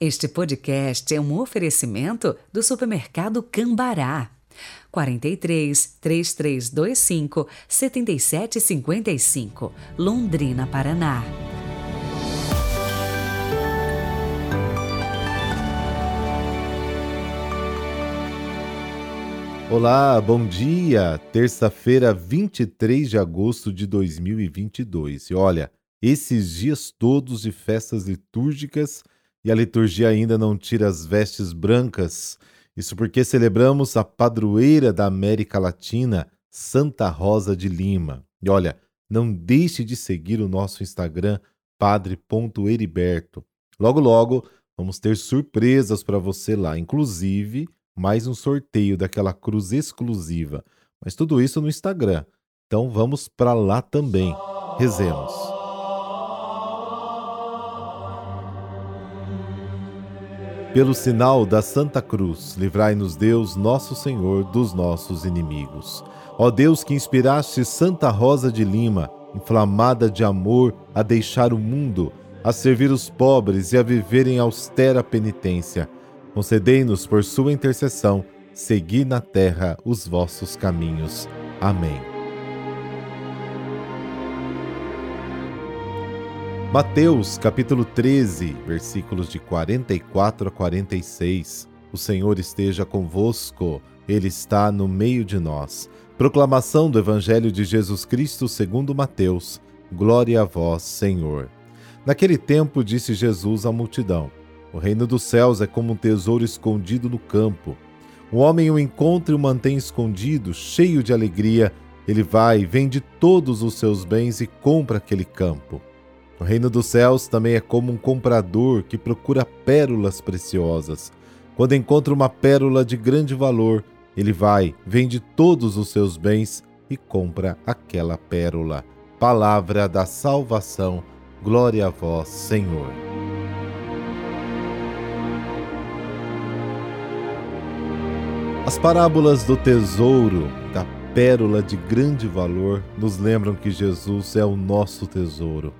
Este podcast é um oferecimento do supermercado Cambará. 43 3325 7755, Londrina, Paraná. Olá, bom dia! Terça-feira, 23 de agosto de 2022. E olha, esses dias todos de festas litúrgicas e a liturgia ainda não tira as vestes brancas. Isso porque celebramos a padroeira da América Latina, Santa Rosa de Lima. E olha, não deixe de seguir o nosso Instagram, padre.heriberto. Logo, logo, vamos ter surpresas para você lá, inclusive mais um sorteio daquela cruz exclusiva. Mas tudo isso no Instagram. Então vamos para lá também. Rezemos. Pelo sinal da Santa Cruz, livrai-nos Deus, nosso Senhor, dos nossos inimigos. Ó Deus que inspiraste Santa Rosa de Lima, inflamada de amor, a deixar o mundo, a servir os pobres e a viver em austera penitência, concedei-nos por sua intercessão, seguir na terra os vossos caminhos. Amém. Mateus capítulo 13, versículos de 44 a 46. O Senhor esteja convosco, Ele está no meio de nós. Proclamação do Evangelho de Jesus Cristo segundo Mateus. Glória a vós, Senhor. Naquele tempo disse Jesus à multidão: o reino dos céus é como um tesouro escondido no campo. O homem o encontra e o mantém escondido, cheio de alegria. Ele vai, vende todos os seus bens e compra aquele campo. O reino dos céus também é como um comprador que procura pérolas preciosas. Quando encontra uma pérola de grande valor, ele vai, vende todos os seus bens e compra aquela pérola. Palavra da salvação. Glória a vós, Senhor. As parábolas do tesouro, da pérola de grande valor, nos lembram que Jesus é o nosso tesouro.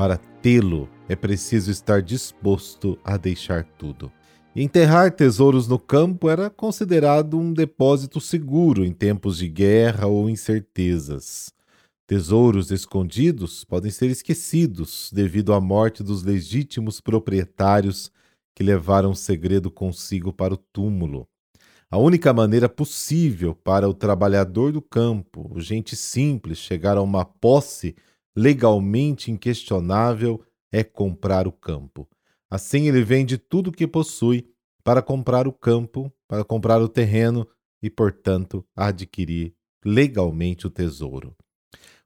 Para tê-lo, é preciso estar disposto a deixar tudo. enterrar tesouros no campo era considerado um depósito seguro em tempos de guerra ou incertezas. Tesouros escondidos podem ser esquecidos devido à morte dos legítimos proprietários que levaram o segredo consigo para o túmulo. A única maneira possível para o trabalhador do campo, o gente simples, chegar a uma posse legalmente inquestionável é comprar o campo. Assim, ele vende tudo o que possui para comprar o campo, para comprar o terreno e, portanto, adquirir legalmente o tesouro.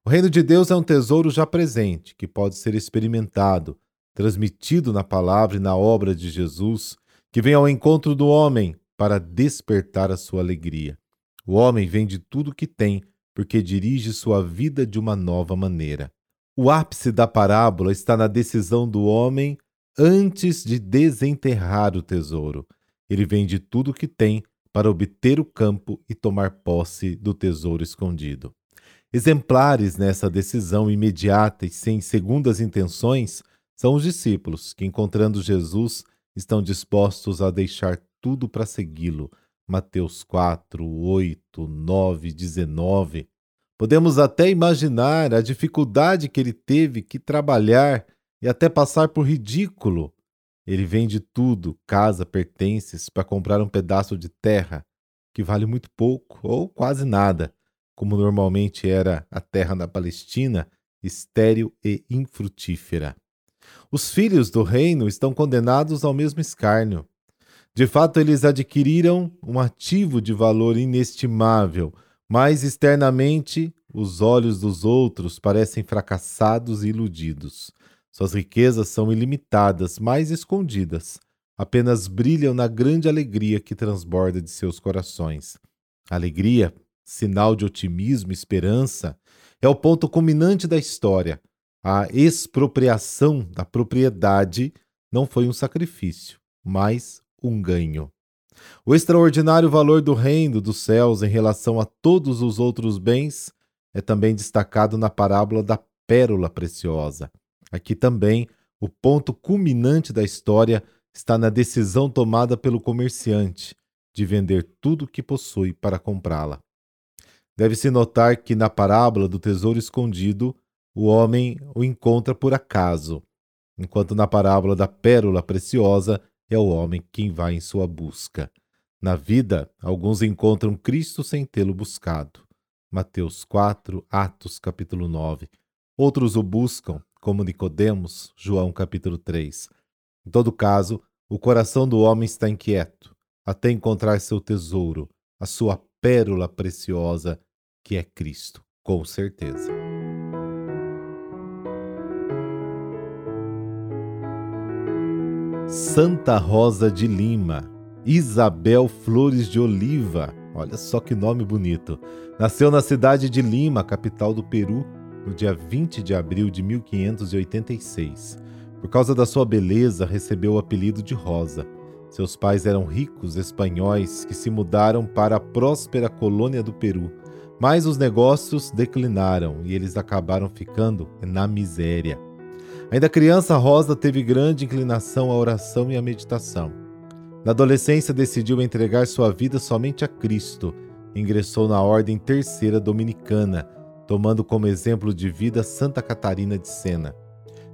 O reino de Deus é um tesouro já presente, que pode ser experimentado, transmitido na palavra e na obra de Jesus, que vem ao encontro do homem para despertar a sua alegria. O homem vende tudo o que tem, porque dirige sua vida de uma nova maneira. O ápice da parábola está na decisão do homem antes de desenterrar o tesouro. Ele vende tudo o que tem para obter o campo e tomar posse do tesouro escondido. Exemplares nessa decisão imediata e sem segundas intenções são os discípulos que, encontrando Jesus, estão dispostos a deixar tudo para segui-lo. Mateus 4, 8, 9, 19. Podemos até imaginar a dificuldade que ele teve que trabalhar e até passar por ridículo. Ele vende tudo, casa, pertences, para comprar um pedaço de terra que vale muito pouco ou quase nada, como normalmente era a terra na Palestina, estéril e infrutífera. Os filhos do reino estão condenados ao mesmo escárnio. De fato, eles adquiriram um ativo de valor inestimável, mas externamente os olhos dos outros parecem fracassados e iludidos. Suas riquezas são ilimitadas, mas escondidas. Apenas brilham na grande alegria que transborda de seus corações. Alegria, sinal de otimismo esperança, é o ponto culminante da história. A expropriação da propriedade não foi um sacrifício, mas um ganho. O extraordinário valor do reino dos céus em relação a todos os outros bens é também destacado na parábola da pérola preciosa. Aqui também o ponto culminante da história está na decisão tomada pelo comerciante de vender tudo o que possui para comprá-la. Deve-se notar que na parábola do tesouro escondido, o homem o encontra por acaso, enquanto na parábola da pérola preciosa é o homem quem vai em sua busca. Na vida, alguns encontram Cristo sem tê-lo buscado. Mateus 4, Atos capítulo 9. Outros o buscam, como Nicodemos, João capítulo 3. Em todo caso, o coração do homem está inquieto, até encontrar seu tesouro, a sua pérola preciosa, que é Cristo, com certeza. Santa Rosa de Lima, Isabel Flores de Oliva, olha só que nome bonito. Nasceu na cidade de Lima, capital do Peru, no dia 20 de abril de 1586. Por causa da sua beleza, recebeu o apelido de Rosa. Seus pais eram ricos espanhóis que se mudaram para a próspera colônia do Peru, mas os negócios declinaram e eles acabaram ficando na miséria. Ainda criança, Rosa teve grande inclinação à oração e à meditação. Na adolescência, decidiu entregar sua vida somente a Cristo. Ingressou na Ordem Terceira Dominicana, tomando como exemplo de vida Santa Catarina de Sena.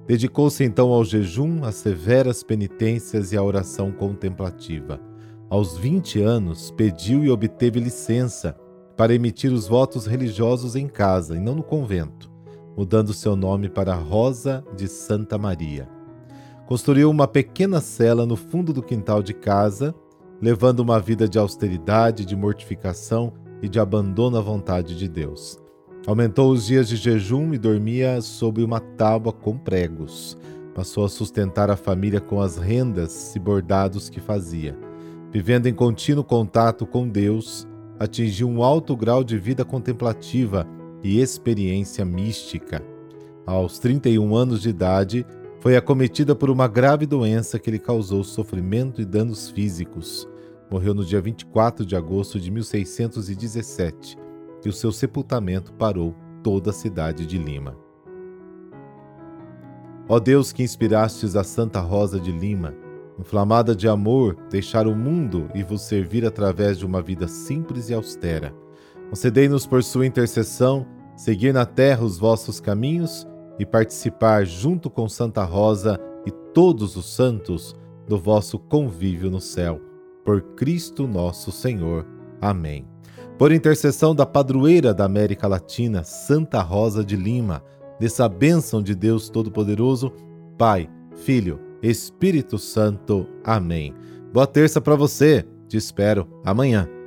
Dedicou-se então ao jejum, às severas penitências e à oração contemplativa. Aos 20 anos, pediu e obteve licença para emitir os votos religiosos em casa e não no convento, mudando seu nome para Rosa de Santa Maria. Construiu uma pequena cela no fundo do quintal de casa, levando uma vida de austeridade, de mortificação e de abandono à vontade de Deus. Aumentou os dias de jejum e dormia sob uma tábua com pregos. Passou a sustentar a família com as rendas e bordados que fazia. Vivendo em contínuo contato com Deus, atingiu um alto grau de vida contemplativa e experiência mística. Aos 31 anos de idade, foi acometida por uma grave doença que lhe causou sofrimento e danos físicos. Morreu no dia 24 de agosto de 1617 e o seu sepultamento parou toda a cidade de Lima. Ó Deus que inspirastes a Santa Rosa de Lima, inflamada de amor, deixar o mundo e vos servir através de uma vida simples e austera. Concedei-nos por sua intercessão seguir na terra os vossos caminhos e participar junto com Santa Rosa e todos os santos do vosso convívio no céu. Por Cristo nosso Senhor. Amém. Por intercessão da padroeira da América Latina, Santa Rosa de Lima, dessa bênção de Deus Todo-Poderoso, Pai, Filho, Espírito Santo. Amém. Boa terça para você. Te espero amanhã.